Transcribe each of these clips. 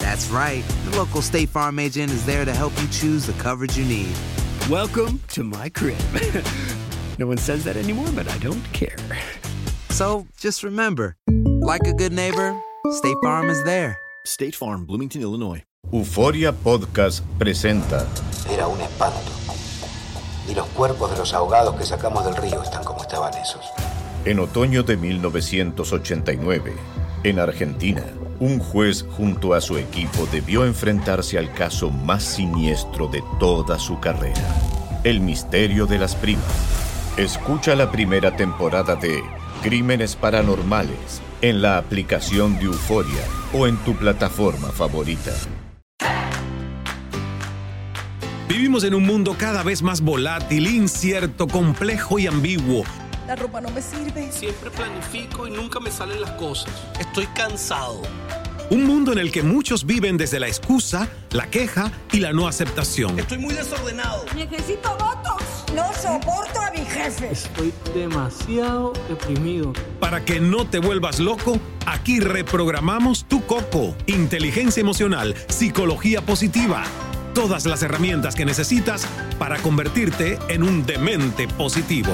That's right. The local State Farm agent is there to help you choose the coverage you need. Welcome to my crib. no one says that anymore, but I don't care. So just remember, like a good neighbor, State Farm is there. State Farm, Bloomington, Illinois. Euforia Podcast presenta. Era un espanto. Y los cuerpos de los ahogados que sacamos del río están como estaban esos. En otoño de 1989, en Argentina, un juez junto a su equipo debió enfrentarse al caso más siniestro de toda su carrera, el misterio de las primas. Escucha la primera temporada de Crímenes Paranormales en la aplicación de Euforia o en tu plataforma favorita. Vivimos en un mundo cada vez más volátil, incierto, complejo y ambiguo. La ropa no me sirve. Siempre planifico y nunca me salen las cosas. Estoy cansado. Un mundo en el que muchos viven desde la excusa, la queja y la no aceptación. Estoy muy desordenado. Necesito votos. No soporto a mi jefe. Estoy demasiado deprimido. Para que no te vuelvas loco, aquí reprogramamos tu coco. Inteligencia emocional, psicología positiva. Todas las herramientas que necesitas para convertirte en un demente positivo.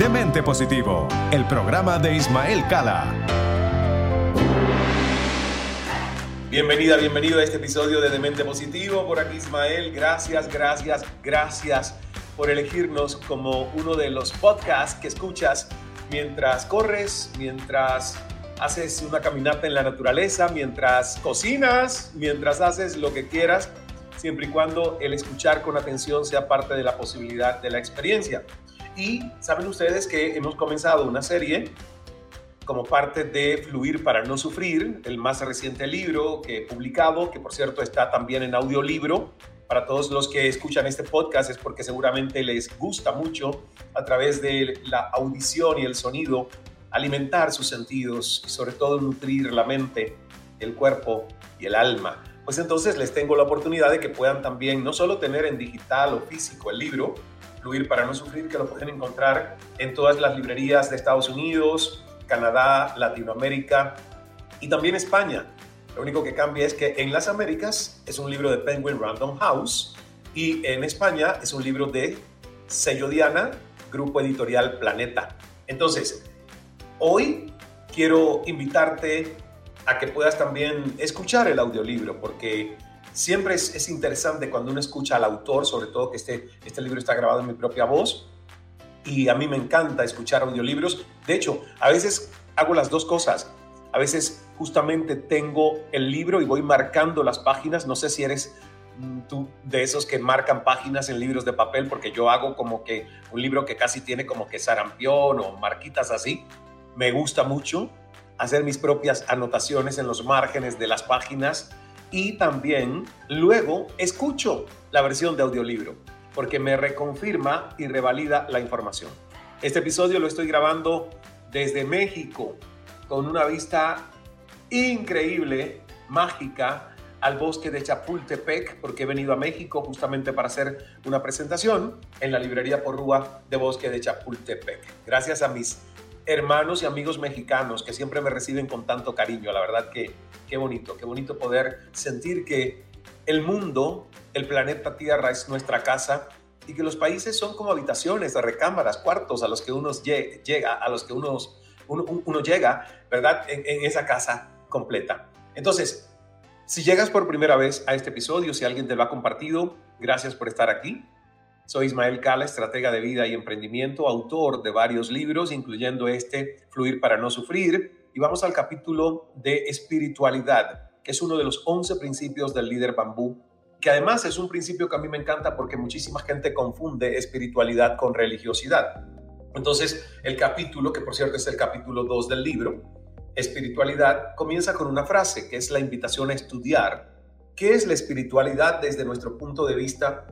Demente Positivo, el programa de Ismael Cala. Bienvenida, bienvenido a este episodio de Demente Positivo. Por aquí Ismael, gracias, gracias, gracias por elegirnos como uno de los podcasts que escuchas mientras corres, mientras haces una caminata en la naturaleza, mientras cocinas, mientras haces lo que quieras, siempre y cuando el escuchar con atención sea parte de la posibilidad de la experiencia. Y saben ustedes que hemos comenzado una serie como parte de Fluir para no sufrir, el más reciente libro que he publicado, que por cierto está también en audiolibro. Para todos los que escuchan este podcast es porque seguramente les gusta mucho a través de la audición y el sonido alimentar sus sentidos y sobre todo nutrir la mente, el cuerpo y el alma. Pues entonces les tengo la oportunidad de que puedan también no solo tener en digital o físico el libro, Fluir para no sufrir, que lo pueden encontrar en todas las librerías de Estados Unidos, Canadá, Latinoamérica y también España. Lo único que cambia es que en las Américas es un libro de Penguin Random House y en España es un libro de Sello Diana, Grupo Editorial Planeta. Entonces, hoy quiero invitarte a que puedas también escuchar el audiolibro porque siempre es, es, interesante cuando uno escucha al autor, sobre todo que este, este libro está grabado en mi propia voz, y a mí me encanta escuchar audiolibros. De hecho, a veces hago las dos cosas. A veces justamente tengo el libro y voy marcando las páginas. No sé si eres tú de esos que marcan páginas en libros de papel, porque yo hago como que un libro que casi tiene como que sarampión o marquitas así. Me gusta mucho hacer mis propias anotaciones en los márgenes de las páginas y también luego escucho la versión de audiolibro porque me reconfirma y revalida la información. Este episodio lo estoy grabando desde México con una vista increíble, mágica, al bosque de Chapultepec, porque he venido a México justamente para hacer una presentación en la librería Porrúa de Bosque de Chapultepec. Gracias a mis hermanos y amigos mexicanos que siempre me reciben con tanto cariño. La verdad que qué bonito, qué bonito poder sentir que el mundo, el planeta Tierra es nuestra casa y que los países son como habitaciones, recámaras, cuartos a los que uno llega, a los que uno, uno, uno llega, ¿verdad? En, en, esa casa completa. Entonces, si llegas por primera vez a este episodio, si alguien te lo ha compartido, gracias por estar aquí. Soy Ismael Cala, estratega de vida y emprendimiento, autor de varios libros, incluyendo este, Fluir para no sufrir. Y vamos al capítulo de espiritualidad, que es uno de los 11 principios del líder bambú, que además es un principio que a mí me encanta porque muchísima gente confunde espiritualidad con religiosidad. Entonces, el capítulo, que por cierto es el capítulo 2 del libro, espiritualidad comienza con una frase que es la invitación a estudiar qué es la espiritualidad desde nuestro punto de vista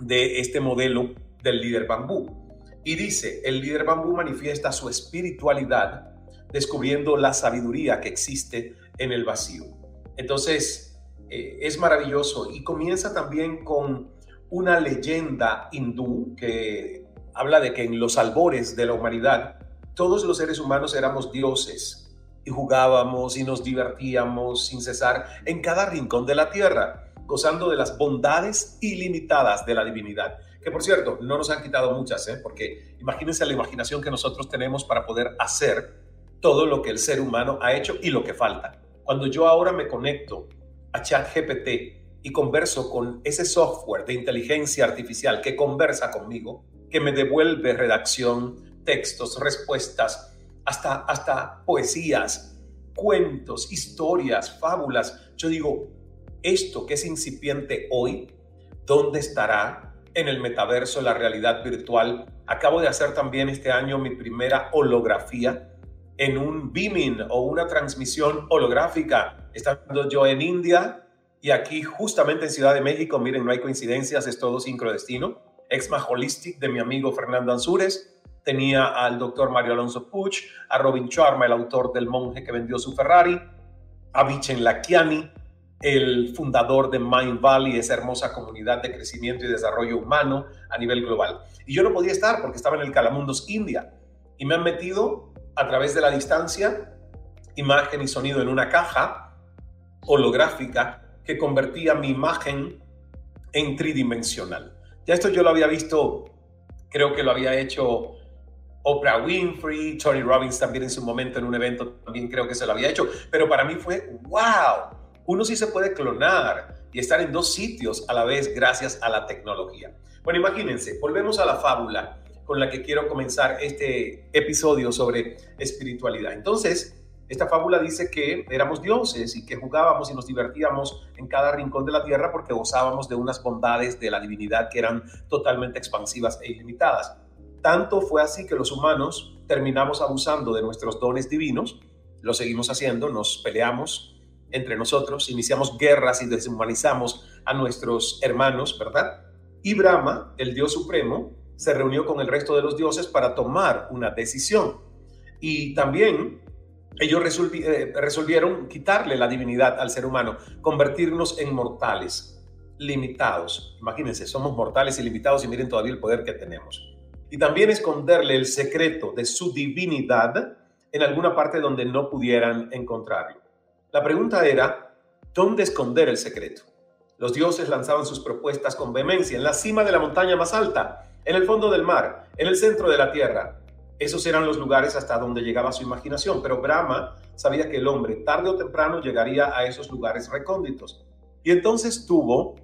de este modelo del líder bambú. Y dice, el líder bambú manifiesta su espiritualidad descubriendo la sabiduría que existe en el vacío. Entonces, eh, es maravilloso y comienza también con una leyenda hindú que habla de que en los albores de la humanidad todos los seres humanos éramos dioses y jugábamos y nos divertíamos sin cesar en cada rincón de la tierra, gozando de las bondades ilimitadas de la divinidad. Que por cierto, no nos han quitado muchas, ¿eh? porque imagínense la imaginación que nosotros tenemos para poder hacer todo lo que el ser humano ha hecho y lo que falta. Cuando yo ahora me conecto a ChatGPT y converso con ese software de inteligencia artificial que conversa conmigo, que me devuelve redacción, textos, respuestas, hasta, hasta poesías, cuentos, historias, fábulas. Yo digo, esto que es incipiente hoy, ¿dónde estará en el metaverso, la realidad virtual? Acabo de hacer también este año mi primera holografía en un beaming o una transmisión holográfica. Estando yo en India y aquí justamente en Ciudad de México, miren, no hay coincidencias, es todo sincrodestino. Exma Holistic de mi amigo Fernando Ansúrez tenía al doctor Mario Alonso Puch, a Robin Sharma, el autor del monje que vendió su Ferrari, a Vichen Lakiani, el fundador de Mind Valley, esa hermosa comunidad de crecimiento y desarrollo humano a nivel global. Y yo no podía estar porque estaba en el Calamundos, India. Y me han metido a través de la distancia imagen y sonido en una caja holográfica que convertía mi imagen en tridimensional. Ya esto yo lo había visto, creo que lo había hecho Oprah Winfrey, Tony Robbins también en su momento en un evento también creo que se lo había hecho, pero para mí fue wow, uno sí se puede clonar y estar en dos sitios a la vez gracias a la tecnología. Bueno, imagínense, volvemos a la fábula con la que quiero comenzar este episodio sobre espiritualidad. Entonces, esta fábula dice que éramos dioses y que jugábamos y nos divertíamos en cada rincón de la tierra porque gozábamos de unas bondades de la divinidad que eran totalmente expansivas e ilimitadas. Tanto fue así que los humanos terminamos abusando de nuestros dones divinos, lo seguimos haciendo, nos peleamos entre nosotros, iniciamos guerras y deshumanizamos a nuestros hermanos, ¿verdad? Y Brahma, el Dios Supremo, se reunió con el resto de los dioses para tomar una decisión. Y también ellos eh, resolvieron quitarle la divinidad al ser humano, convertirnos en mortales, limitados. Imagínense, somos mortales y limitados y miren todavía el poder que tenemos y también esconderle el secreto de su divinidad en alguna parte donde no pudieran encontrarlo. La pregunta era, ¿dónde esconder el secreto? Los dioses lanzaban sus propuestas con vehemencia en la cima de la montaña más alta, en el fondo del mar, en el centro de la tierra. Esos eran los lugares hasta donde llegaba su imaginación, pero Brahma sabía que el hombre tarde o temprano llegaría a esos lugares recónditos. Y entonces tuvo,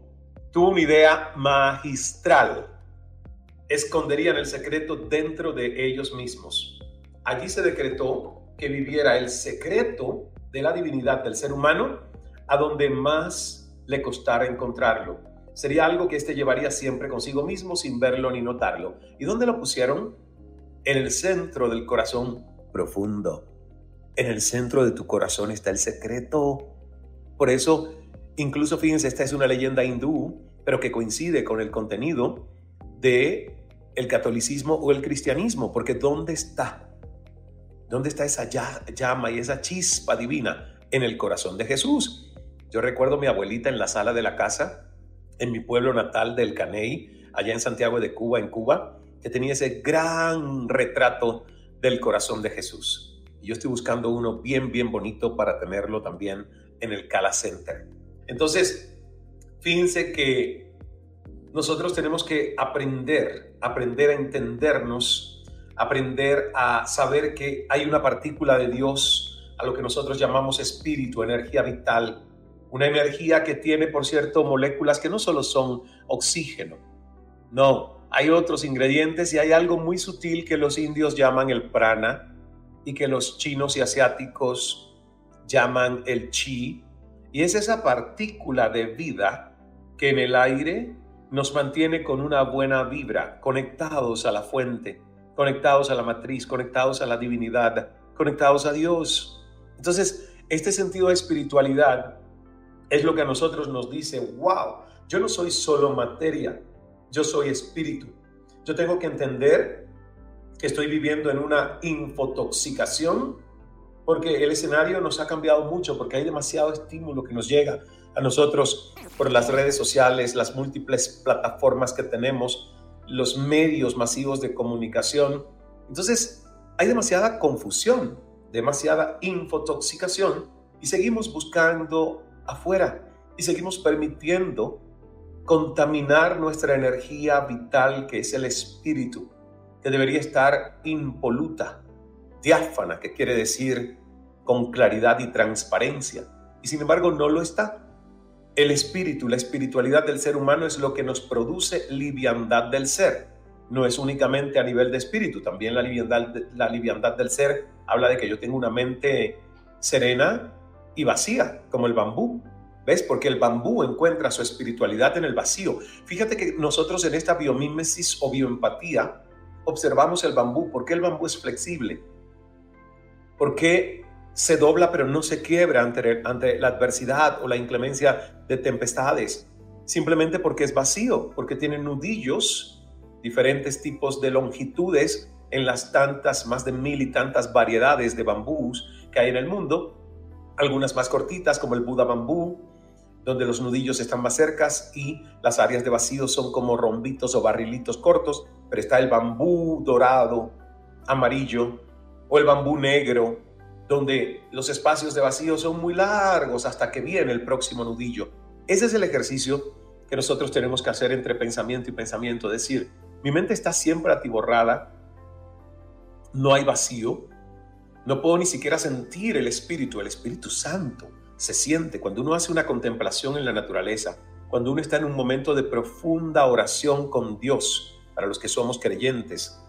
tuvo una idea magistral esconderían el secreto dentro de ellos mismos. Allí se decretó que viviera el secreto de la divinidad del ser humano a donde más le costara encontrarlo. Sería algo que éste llevaría siempre consigo mismo sin verlo ni notarlo. ¿Y dónde lo pusieron? En el centro del corazón profundo. En el centro de tu corazón está el secreto. Por eso, incluso fíjense, esta es una leyenda hindú, pero que coincide con el contenido de el catolicismo o el cristianismo, porque ¿dónde está? ¿Dónde está esa llama y esa chispa divina? En el corazón de Jesús. Yo recuerdo a mi abuelita en la sala de la casa, en mi pueblo natal del Caney, allá en Santiago de Cuba, en Cuba, que tenía ese gran retrato del corazón de Jesús. Y yo estoy buscando uno bien, bien bonito para tenerlo también en el Cala Center. Entonces, fíjense que nosotros tenemos que aprender, aprender a entendernos, aprender a saber que hay una partícula de Dios a lo que nosotros llamamos espíritu, energía vital, una energía que tiene, por cierto, moléculas que no solo son oxígeno, no, hay otros ingredientes y hay algo muy sutil que los indios llaman el prana y que los chinos y asiáticos llaman el chi, y es esa partícula de vida que en el aire nos mantiene con una buena vibra, conectados a la fuente, conectados a la matriz, conectados a la divinidad, conectados a Dios. Entonces, este sentido de espiritualidad es lo que a nosotros nos dice, wow, yo no soy solo materia, yo soy espíritu. Yo tengo que entender que estoy viviendo en una infotoxicación porque el escenario nos ha cambiado mucho, porque hay demasiado estímulo que nos llega a nosotros por las redes sociales, las múltiples plataformas que tenemos, los medios masivos de comunicación. Entonces, hay demasiada confusión, demasiada infotoxicación y seguimos buscando afuera y seguimos permitiendo contaminar nuestra energía vital que es el espíritu, que debería estar impoluta, diáfana, que quiere decir con claridad y transparencia. Y sin embargo no lo está. El espíritu, la espiritualidad del ser humano es lo que nos produce liviandad del ser. No es únicamente a nivel de espíritu, también la liviandad, la liviandad del ser habla de que yo tengo una mente serena y vacía, como el bambú. ¿Ves? Porque el bambú encuentra su espiritualidad en el vacío. Fíjate que nosotros en esta biomímesis o bioempatía observamos el bambú. ¿Por qué el bambú es flexible? ¿Por qué se dobla pero no se quiebra ante, la adversidad o la inclemencia de tempestades? Simplemente porque es vacío, porque tiene nudillos, diferentes tipos de longitudes en las tantas, más de mil y tantas variedades de bambús que hay en el mundo, algunas más cortitas como el Buda bambú, donde los nudillos están más cercas y las áreas de vacío son como rombitos o barrilitos cortos, pero está el bambú dorado, amarillo, o el bambú negro, donde los espacios de vacío son muy largos hasta que viene el próximo nudillo. Ese es el ejercicio que nosotros tenemos que hacer entre pensamiento y pensamiento, decir, mi mente está siempre atiborrada, no hay vacío, no puedo ni siquiera sentir el Espíritu, el Espíritu Santo se siente cuando uno hace una contemplación en la naturaleza, cuando uno está en un momento de profunda oración con Dios, para los que somos creyentes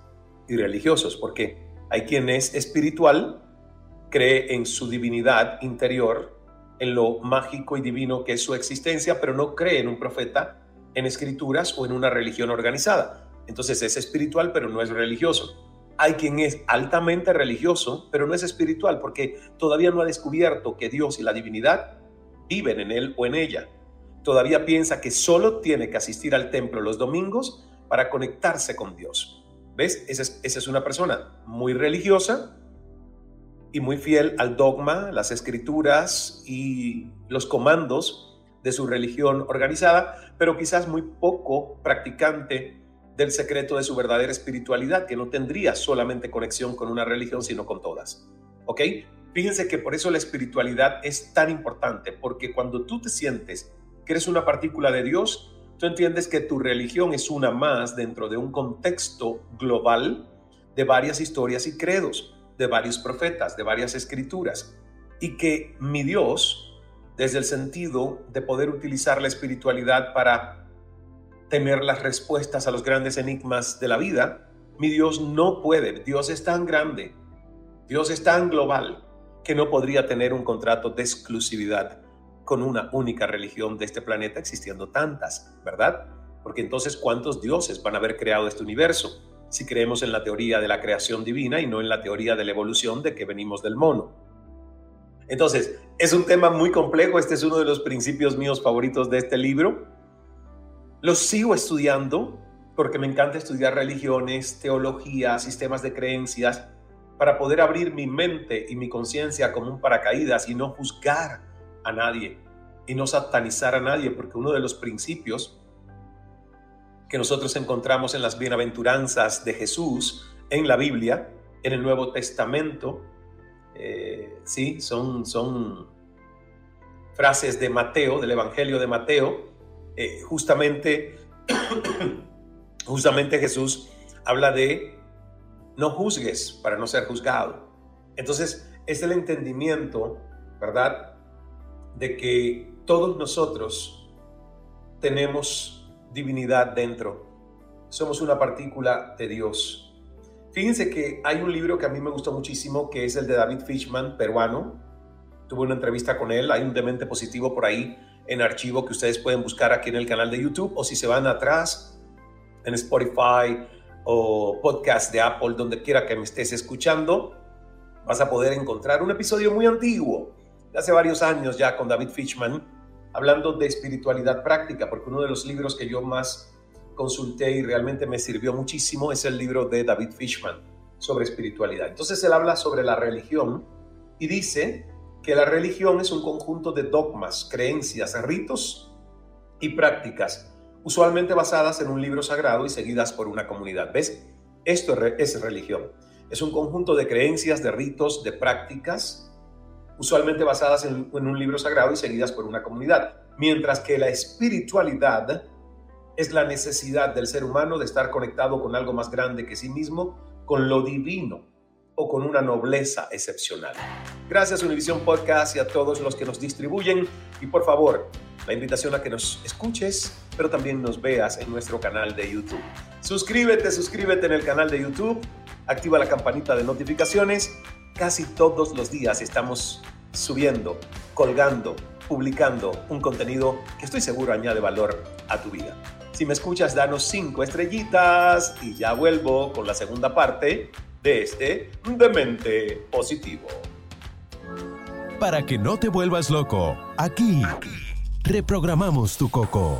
y religiosos, porque hay quien es espiritual, cree en su divinidad interior, en lo mágico y divino que es su existencia, pero no cree en un profeta, en escrituras o en una religión organizada. Entonces es espiritual, pero no es religioso. Hay quien es altamente religioso, pero no es espiritual porque todavía no ha descubierto que Dios y la divinidad viven en él o en ella. Todavía piensa que solo tiene que asistir al templo los domingos para conectarse con Dios. ¿Ves? Esa es, una persona muy religiosa y muy fiel al dogma, las escrituras y los comandos de su religión organizada, pero quizás muy poco practicante del secreto de su verdadera espiritualidad, que no tendría solamente conexión con una religión, sino con todas. ¿Ok? Fíjense que por eso la espiritualidad es tan importante, porque cuando tú te sientes que eres una partícula de Dios, tú entiendes que tu religión es una más dentro de un contexto global de varias historias y credos, de varios profetas, de varias escrituras, y que mi Dios, desde el sentido de poder utilizar la espiritualidad para tener las respuestas a los grandes enigmas de la vida, mi Dios no puede. Dios es tan grande, Dios es tan global, que no podría tener un contrato de exclusividad con una única religión de este planeta existiendo tantas, ¿verdad? Porque entonces, ¿cuántos dioses van a haber creado este universo? Si creemos en la teoría de la creación divina y no en la teoría de la evolución de que venimos del mono. Entonces, es un tema muy complejo, este es uno de los principios míos favoritos de este libro, lo sigo estudiando porque me encanta estudiar religiones, teología, sistemas de creencias, para poder abrir mi mente y mi conciencia como un paracaídas y no juzgar a nadie y no satanizar a nadie, porque uno de los principios que nosotros encontramos en las bienaventuranzas de Jesús en la Biblia, en el Nuevo Testamento, eh, sí, son, son frases de Mateo, del Evangelio de Mateo, eh, justamente, justamente Jesús habla de no juzgues para no ser juzgado. Entonces, es el entendimiento, ¿verdad? De que todos nosotros tenemos divinidad dentro. Somos una partícula de Dios. Fíjense que hay un libro que a mí me gustó muchísimo, que es el de David Fishman, peruano. Tuve una entrevista con él, hay un demente positivo por ahí en archivo que ustedes pueden buscar aquí en el canal de YouTube o si se van atrás en Spotify o podcast de Apple, donde quiera que me estés escuchando, vas a poder encontrar un episodio muy antiguo, de hace varios años ya con David Fishman, hablando de espiritualidad práctica, porque uno de los libros que yo más consulté y realmente me sirvió muchísimo es el libro de David Fishman sobre espiritualidad. Entonces él habla sobre la religión y dice que la religión es un conjunto de dogmas, creencias, ritos y prácticas, usualmente basadas en un libro sagrado y seguidas por una comunidad. ¿Ves? Esto es religión. Es un conjunto de creencias, de ritos, de prácticas, usualmente basadas en, un libro sagrado y seguidas por una comunidad. Mientras que la espiritualidad es la necesidad del ser humano de estar conectado con algo más grande que sí mismo, con lo divino o con una nobleza excepcional. Gracias Univision Podcast y a todos los que nos distribuyen y por favor, la invitación a que nos escuches, pero también nos veas en nuestro canal de YouTube. Suscríbete, suscríbete en el canal de YouTube, activa la campanita de notificaciones. Casi todos los días estamos subiendo, colgando, publicando un contenido que estoy seguro añade valor a tu vida. Si me escuchas, danos cinco estrellitas y ya vuelvo con la segunda parte de este Demente Positivo. Para que no te vuelvas loco, aquí reprogramamos tu coco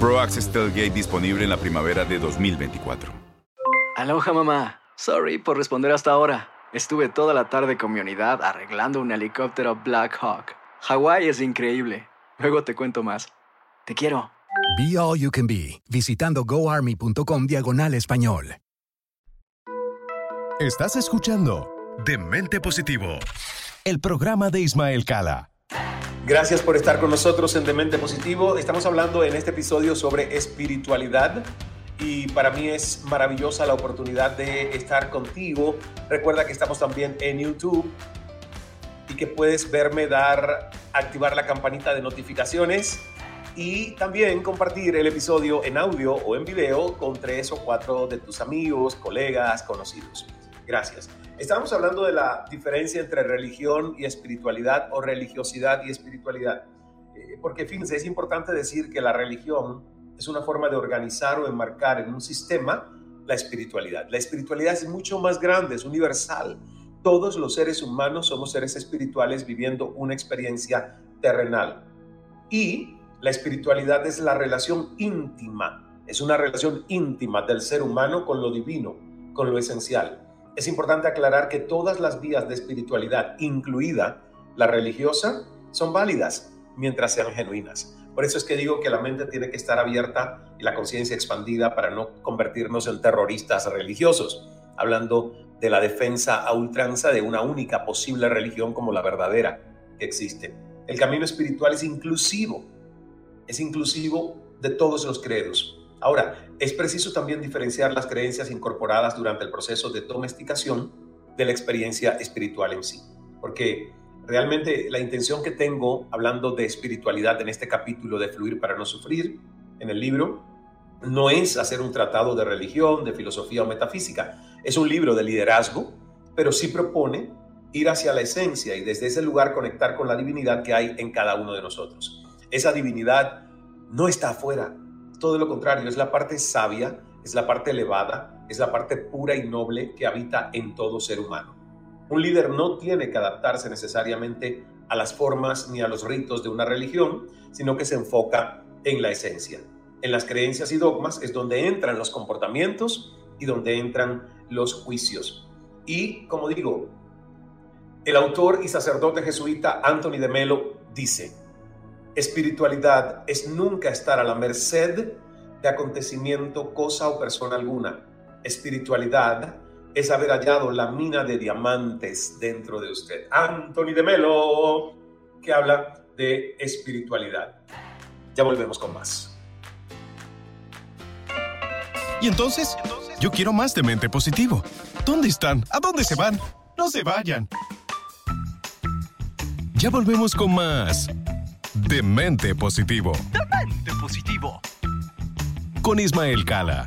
Pro Access Tailgate disponible en la primavera de 2024. Aloha mamá. Sorry por responder hasta ahora. Estuve toda la tarde con mi unidad arreglando un helicóptero Black Hawk. Hawái es increíble. Luego te cuento más. Te quiero. Be All You Can Be, visitando goarmy.com diagonal español. Estás escuchando Demente Positivo, el programa de Ismael Cala. Gracias por estar con nosotros en Demente Positivo. Estamos hablando en este episodio sobre espiritualidad y para mí es maravillosa la oportunidad de estar contigo. Recuerda que estamos también en YouTube y que puedes verme dar, activar la campanita de notificaciones y también compartir el episodio en audio o en video con tres o cuatro de tus amigos, colegas, conocidos. Gracias. Estábamos hablando de la diferencia entre religión y espiritualidad o religiosidad y espiritualidad. Eh, porque fíjense, es importante decir que la religión es una forma de organizar o enmarcar en un sistema la espiritualidad. La espiritualidad es mucho más grande, es universal. Todos los seres humanos somos seres espirituales viviendo una experiencia terrenal. Y la espiritualidad es la relación íntima, es una relación íntima del ser humano con lo divino, con lo esencial. Es importante aclarar que todas las vías de espiritualidad, incluida la religiosa, son válidas mientras sean genuinas. Por eso es que digo que la mente tiene que estar abierta y la conciencia expandida para no convertirnos en terroristas religiosos, hablando de la defensa a ultranza de una única posible religión como la verdadera que existe. El camino espiritual es inclusivo, es inclusivo de todos los credos. Ahora, es preciso también diferenciar las creencias incorporadas durante el proceso de domesticación de la experiencia espiritual en sí, porque realmente la intención que tengo hablando de espiritualidad en este capítulo de Fluir para no sufrir, en el libro, no es hacer un tratado de religión, de filosofía o metafísica, es un libro de liderazgo, pero sí propone ir hacia la esencia y desde ese lugar conectar con la divinidad que hay en cada uno de nosotros. Esa divinidad no está afuera, todo lo contrario, es la parte sabia, es la parte elevada, es la parte pura y noble que habita en todo ser humano. Un líder no tiene que adaptarse necesariamente a las formas ni a los ritos de una religión, sino que se enfoca en la esencia. En las creencias y dogmas es donde entran los comportamientos y donde entran los juicios. Y como digo, el autor y sacerdote jesuita Anthony de Melo dice, espiritualidad es nunca estar a la merced de acontecimiento, cosa o persona alguna. Espiritualidad es haber hallado la mina de diamantes dentro de usted. Anthony de Melo, que habla de espiritualidad. Ya volvemos con más. Y entonces, yo quiero más de mente positivo. ¿Dónde están? ¿A dónde se van? No se vayan. Ya volvemos con más de mente positivo. De mente positivo. Con Ismael Cala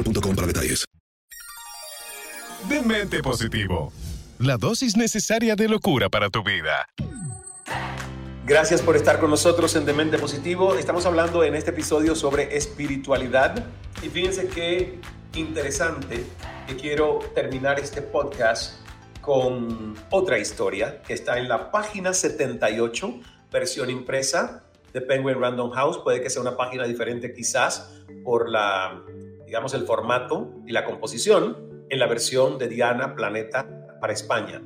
boostmobile.com para detalles. De mente positivo. La dosis necesaria de locura para tu vida. Gracias por estar con nosotros en Demente Positivo. Estamos hablando en este episodio sobre espiritualidad. Y fíjense qué interesante que quiero terminar este podcast con otra historia que está en la página 78, versión impresa de Penguin Random House. Puede que sea una página diferente quizás por la digamos, el formato y la composición en la versión de Diana Planeta para España.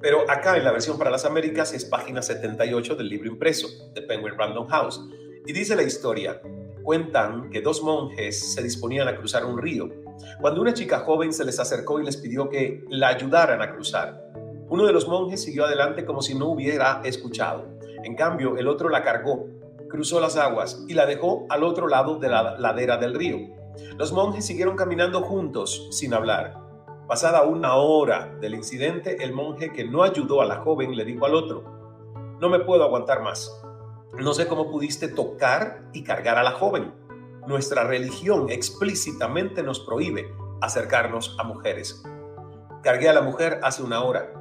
Pero acá en la versión para las Américas es página 78 del libro impreso de Penguin Random House. Y dice la historia, cuentan que dos monjes se disponían a cruzar un río, cuando una chica joven se les acercó y les pidió que la ayudaran a cruzar. Uno de los monjes siguió adelante como si no hubiera escuchado. En cambio, el otro la cargó, cruzó las aguas y la dejó al otro lado de la ladera del río. Los monjes siguieron caminando juntos, sin hablar. Pasada una hora del incidente, el monje que no ayudó a la joven le dijo al otro, no me puedo aguantar más. No sé cómo pudiste tocar y cargar a la joven. Nuestra religión explícitamente nos prohíbe acercarnos a mujeres. Cargué a la mujer hace una hora.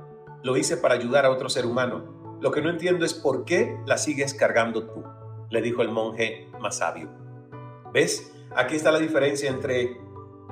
Lo hice para ayudar a otro ser humano. Lo que no entiendo es por qué la sigues cargando tú, le dijo el monje más sabio. ¿Ves? Aquí está la diferencia entre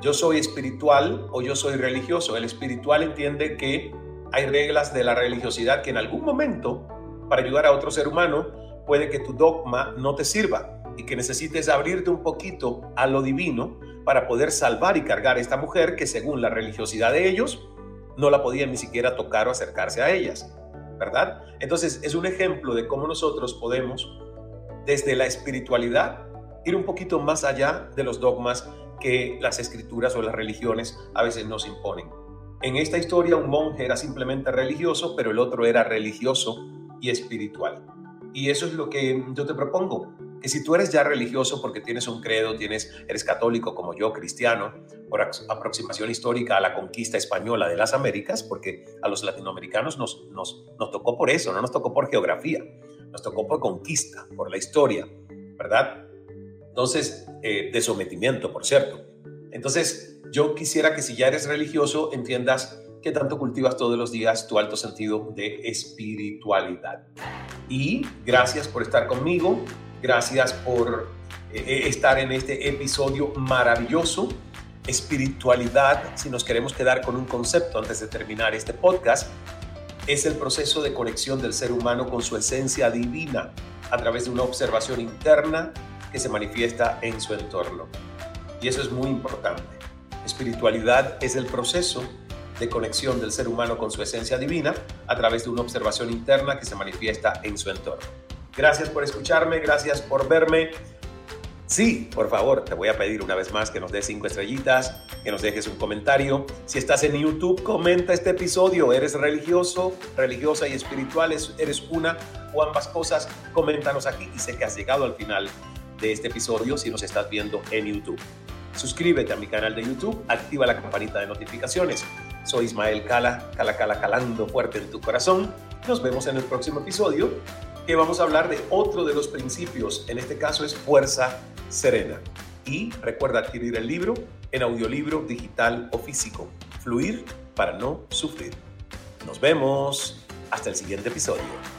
yo soy espiritual o yo soy religioso. El espiritual entiende que hay reglas de la religiosidad que en algún momento, para ayudar a otro ser humano, puede que tu dogma no te sirva y que necesites abrirte un poquito a lo divino para poder salvar y cargar a esta mujer que según la religiosidad de ellos no la podían ni siquiera tocar o acercarse a ellas, ¿verdad? Entonces es un ejemplo de cómo nosotros podemos desde la espiritualidad ir un poquito más allá de los dogmas que las escrituras o las religiones a veces nos imponen. En esta historia un monje era simplemente religioso, pero el otro era religioso y espiritual. Y eso es lo que yo te propongo. que si tú eres ya religioso porque tienes un credo, tienes, eres católico como yo, cristiano, por aproximación histórica a la conquista española de las Américas, porque a los latinoamericanos nos, nos, nos tocó por eso, no nos tocó por geografía, nos tocó por conquista, por la historia, ¿verdad? Entonces, eh, de sometimiento, por cierto. Entonces, yo quisiera que si ya eres religioso, entiendas que tanto cultivas todos los días tu alto sentido de espiritualidad. Y gracias por estar conmigo, gracias por eh, eh, estar en este episodio maravilloso. Espiritualidad, si nos queremos quedar con un concepto antes de terminar este podcast, es el proceso de conexión del ser humano con su esencia divina a través de una observación interna que se manifiesta en su entorno. Y eso es muy importante. Espiritualidad es el proceso de conexión del ser humano con su esencia divina a través de una observación interna que se manifiesta en su entorno. Gracias por escucharme, gracias por verme. Sí, por favor, te voy a pedir una vez más que nos des cinco estrellitas, que nos dejes un comentario. Si estás en YouTube, comenta este episodio. ¿Eres religioso, religiosa y espiritual? ¿Eres una o ambas cosas? Coméntanos aquí y sé que has llegado al final de este episodio si nos estás viendo en YouTube. Suscríbete a mi canal de YouTube, activa la campanita de notificaciones. Soy Ismael Cala, Cala Cala calando fuerte en tu corazón. Nos vemos en el próximo episodio que vamos a hablar de otro de los principios, en este caso es fuerza serena. Y recuerda adquirir el libro en audiolibro digital o físico. Fluir para no sufrir. Nos vemos. Hasta el siguiente episodio.